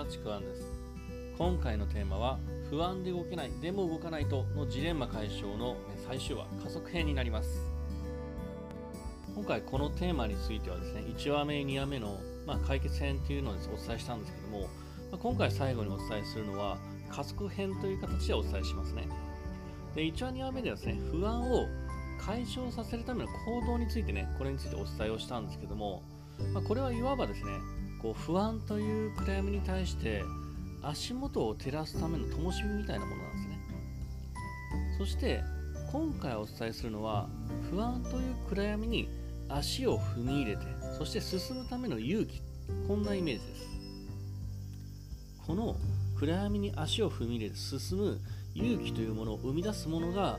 はちくわんです。今回のテーマは不安で動けないでも動かないとのジレンマ解消の最終話加速編になります。今回このテーマについてはですね1話目2話目の、まあ、解決編というのをお伝えしたんですけども、まあ、今回最後にお伝えするのは加速編という形でお伝えしますね。で1話2話目ではですね不安を解消させるための行動についてねこれについてお伝えをしたんですけども、まあ、これはいわばですねこう不安という暗闇に対して足元を照らすための灯火みたいなものなんですね。そして今回お伝えするのは不安という暗闇に足を踏み入れてそして進むための勇気。こんなイメージです。この暗闇に足を踏み入れて進む勇気というものを生み出すものが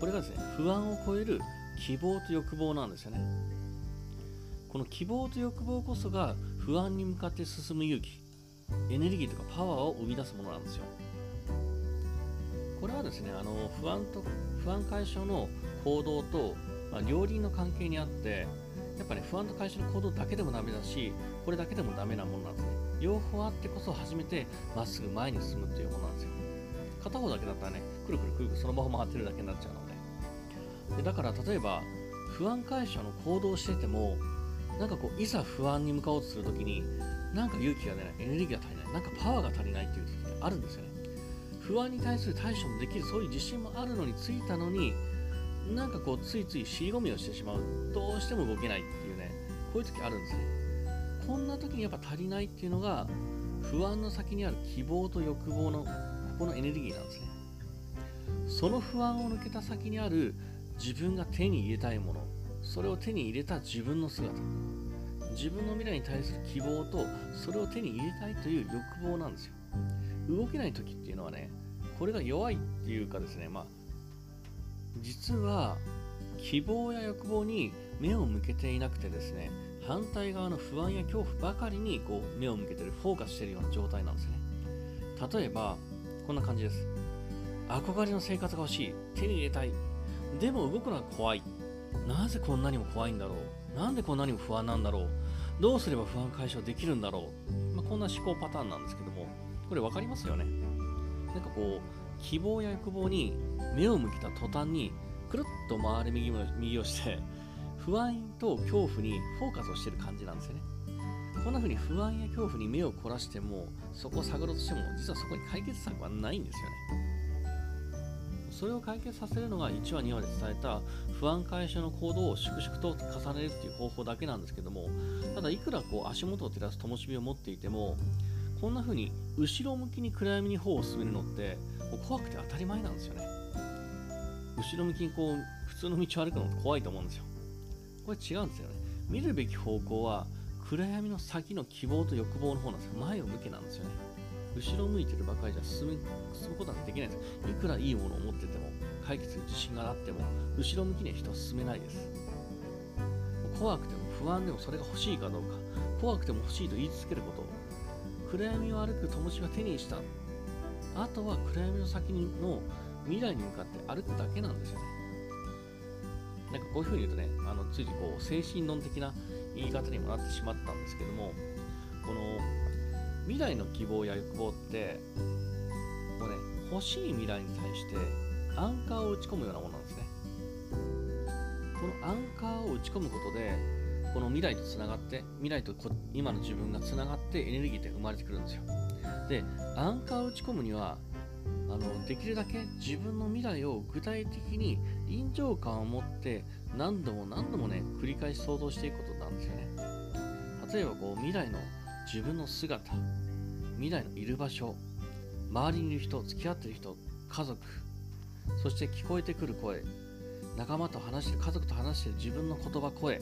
これがですね不安を超える希望と欲望なんですよね。この希望と欲望こそが不安に向かって進む勇気エネルギーとかパワーを生み出すものなんですよ。これはですねあの不安と不安解消の行動と、まあ、両輪の関係にあってやっぱね不安と解消の行動だけでもダメだしこれだけでもダメなものなんですね。両方あってこそ初めてまっすぐ前に進むっていうものなんですよ。片方だけだったらねくるくるくるくるそのまま回ってるだけになっちゃうので。でだから例えば不安解消の行動をしててもなんかこういざ不安に向かおうとするときになんか勇気が出ないエネルギーが足りないなんかパワーが足りないっていう時ってあるんですよね。不安に対する対処もできるそういう自信もあるのについたのになんかこうついつい尻込みをしてしまうどうしても動けないっていうねこういう時あるんですね。こんな時にやっぱ足りないっていうのが不安の先にある希望と欲望のここのエネルギーなんですね。その不安を抜けた先にある自分が手に入れたいものそれを手に入れた自分の姿。自分の未来に対する希望とそれを手に入れたいという欲望なんですよ。動けない時っていうのはねこれが弱いっていうかですねまあ実は希望や欲望に目を向けていなくてですね反対側の不安や恐怖ばかりにこう目を向けてるフォーカスしてるような状態なんですね。例えばこんな感じです。憧れの生活が欲しい。手に入れたい。でも動くのは怖い。なぜこんなにも怖いんだろう？なんでこんなにも不安なんだろう？どうすれば不安解消できるんだろう、まあ、こんな思考パターンなんですけどもこれ分かりますよね？なんかこう希望や欲望に目を向けた途端にくるっと回り右右をして不安と恐怖にフォーカスをしてる感じなんですよね。こんな風に不安や恐怖に目を凝らしてもそこを探ろうとしても実はそこに解決策はないんですよね。それを解決させるのが1話2話で伝えた不安解消の行動を粛々と重ねるっていう方法だけなんですけどもただいくらこう足元を照らす灯火を持っていてもこんな風に後ろ向きに暗闇に歩を進めるのってもう怖くて当たり前なんですよね。後ろ向きにこう普通の道を歩くのって怖いと思うんですよ。これ違うんですよね。見るべき方向は暗闇の先の希望と欲望の方なんですよ。前を向けなんですよね。後ろ向いてるばかりじゃ進む進むことはできないです。いくらいいものを持ってても解決する自信があっても後ろ向きには人は進めないです。怖くても不安でもそれが欲しいかどうか怖くても欲しいと言い続けること暗闇を歩く灯火は手にしたあとは暗闇の先の未来に向かって歩くだけなんですよね。なんかこういうふうに言うとねあのついにこう精神論的な言い方にもなってしまったんですけどもこの未来の希望や欲望ってもうね欲しい未来に対してアンカーを打ち込むようなものなんですね。このアンカーを打ち込むことでこの未来とつながって未来と今の自分がつながってエネルギーって生まれてくるんですよ。でアンカーを打ち込むにはあのできるだけ自分の未来を具体的に臨場感を持って何度も何度もね繰り返し想像していくことなんですよね。例えばこう未来の自分の姿未来のいる場所周りにいる人付き合ってる人家族そして聞こえてくる声仲間と話してる家族と話してる自分の言葉声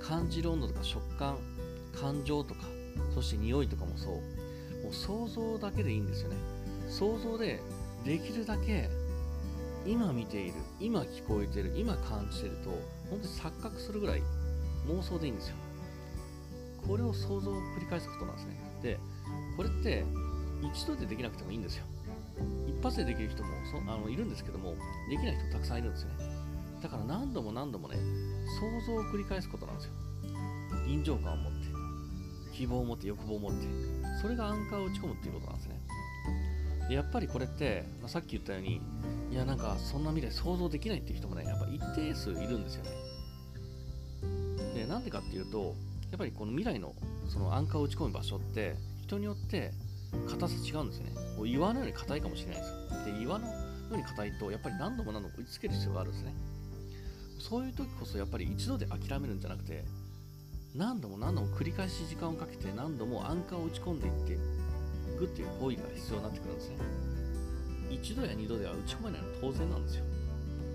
感じる温度とか食感感情とかそして匂いとかもそう。もう想像だけでいいんですよね。想像でできるだけ今見ている今聞こえてる今感じてると本当に錯覚するぐらい妄想でいいんですよ。これを想像を繰り返すことなんですね。でこれって一度でできなくてもいいんですよ。一発でできる人もそあのいるんですけどもできない人たくさんいるんですよね。だから何度も何度もね想像を繰り返すことなんですよ。臨場感を持って希望を持って欲望を持ってそれがアンカーを打ち込むっていうことなんですね。でやっぱりこれって、まあ、さっき言ったようにいやなんかそんな未来想像できないっていう人もねやっぱ一定数いるんですよね。でなんでかっていうとやっぱりこの未来のそのアンカーを打ち込む場所って人によって硬さ違うんですよね。岩のように硬いかもしれないですよ。で岩のように硬いとやっぱり何度も何度も打ちつける必要があるんですね。そういう時こそやっぱり一度で諦めるんじゃなくて何度も何度も繰り返し時間をかけて何度もアンカーを打ち込んでいっていくっていう行為が必要になってくるんですね。一度や二度では打ち込めないのは当然なんですよ。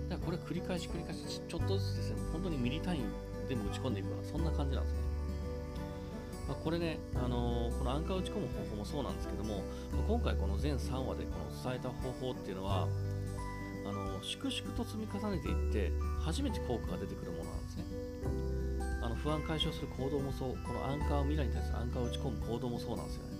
だからこれは繰り返し繰り返しちょっとずつですね。本当にミリ単位でも打ち込んでいくようなそんな感じなんですね。まあ、これね、あのー、このアンカー打ち込む方法もそうなんですけども、今回この全3話でこの伝えた方法っていうのは、あのー、粛々と積み重ねていって初めて効果が出てくるものなんですね。あの不安解消する行動もそう、このアンカーを未来に対するアンカーを打ち込む行動もそうなんですよね。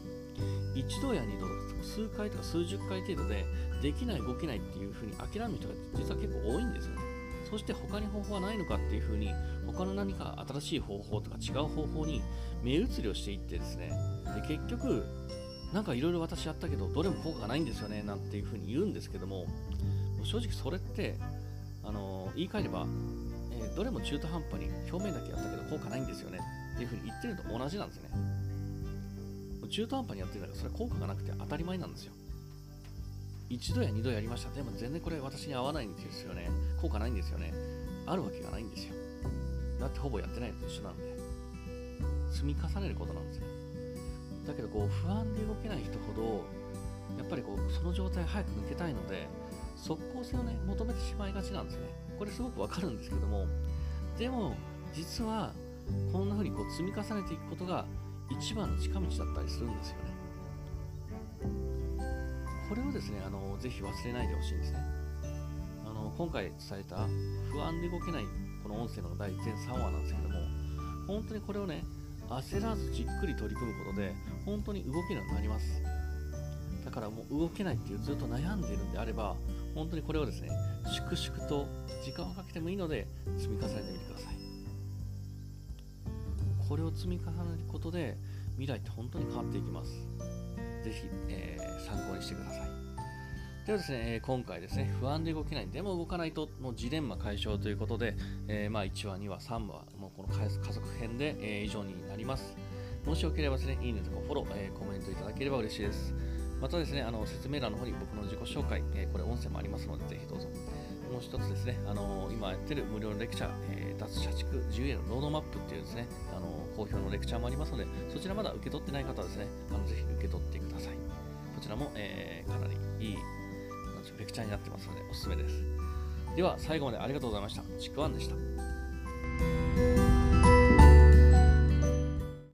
一度や二度数回とか数十回程度でできない動けないっていうふうに諦める人が実は結構多いんですよね。そして他に方法はないのかっていうふうに他の何か新しい方法とか違う方法に目移りをしていってですね。で結局なんかいろいろ私やったけどどれも効果がないんですよねなんていうふうに言うんですけども。正直それってあの言い換えれば、えー、どれも中途半端に表面だけやったけど効果ないんですよね。っていうふうに言ってるのと同じなんですね。中途半端にやってるんだからそれ効果がなくて当たり前なんですよ。一度や二度やりました。でも全然これ私に合わないんですよね。効果ないんですよね。あるわけがないんですよ。だってほぼやってないのと一緒なんで。積み重ねることなんですよだけどこう不安で動けない人ほどやっぱりこうその状態早く抜けたいので即効性をね求めてしまいがちなんですよね。これすごくわかるんですけどもでも実はこんな風にこう積み重ねていくことが一番の近道だったりするんですよね。これをですねあのぜひ忘れないでほしいんですね。あの今回伝えた不安で動けないこの音声の第全3話なんですけども本当にこれをね焦らずじっくり取り組むことで本当に動けるようになります。だからもう動けないっていうずっと悩んでいるんであれば本当にこれをですね粛々と時間をかけてもいいので積み重ねてみてください。これを積み重ねることで未来って本当に変わっていきます。ぜひ、えー、参考にしてくださいではですね、今回ですね、不安で動けない、でも動かないとのジレンマ解消ということで、えー、まあ1話、2話、3話、もうこの家族編で、えー、以上になります。もしよければですね、いいねとかフォロー、えー、コメントいただければ嬉しいです。またですね、あの説明欄の方に僕の自己紹介、えー、これ音声もありますので、ぜひどうぞ。もう一つですね、あのー、今やってる無料のレクチャー、えー、脱社畜自由へのロードマップっていうですね、あの、好評のレクチャーもありますので、そちらまだ受け取ってない方はですね、あのぜひ受け取ってください。こちらも、えー、かなりいいレクチャーになってますので、おすすめです。では、最後までありがとうございました。ちくわんでした。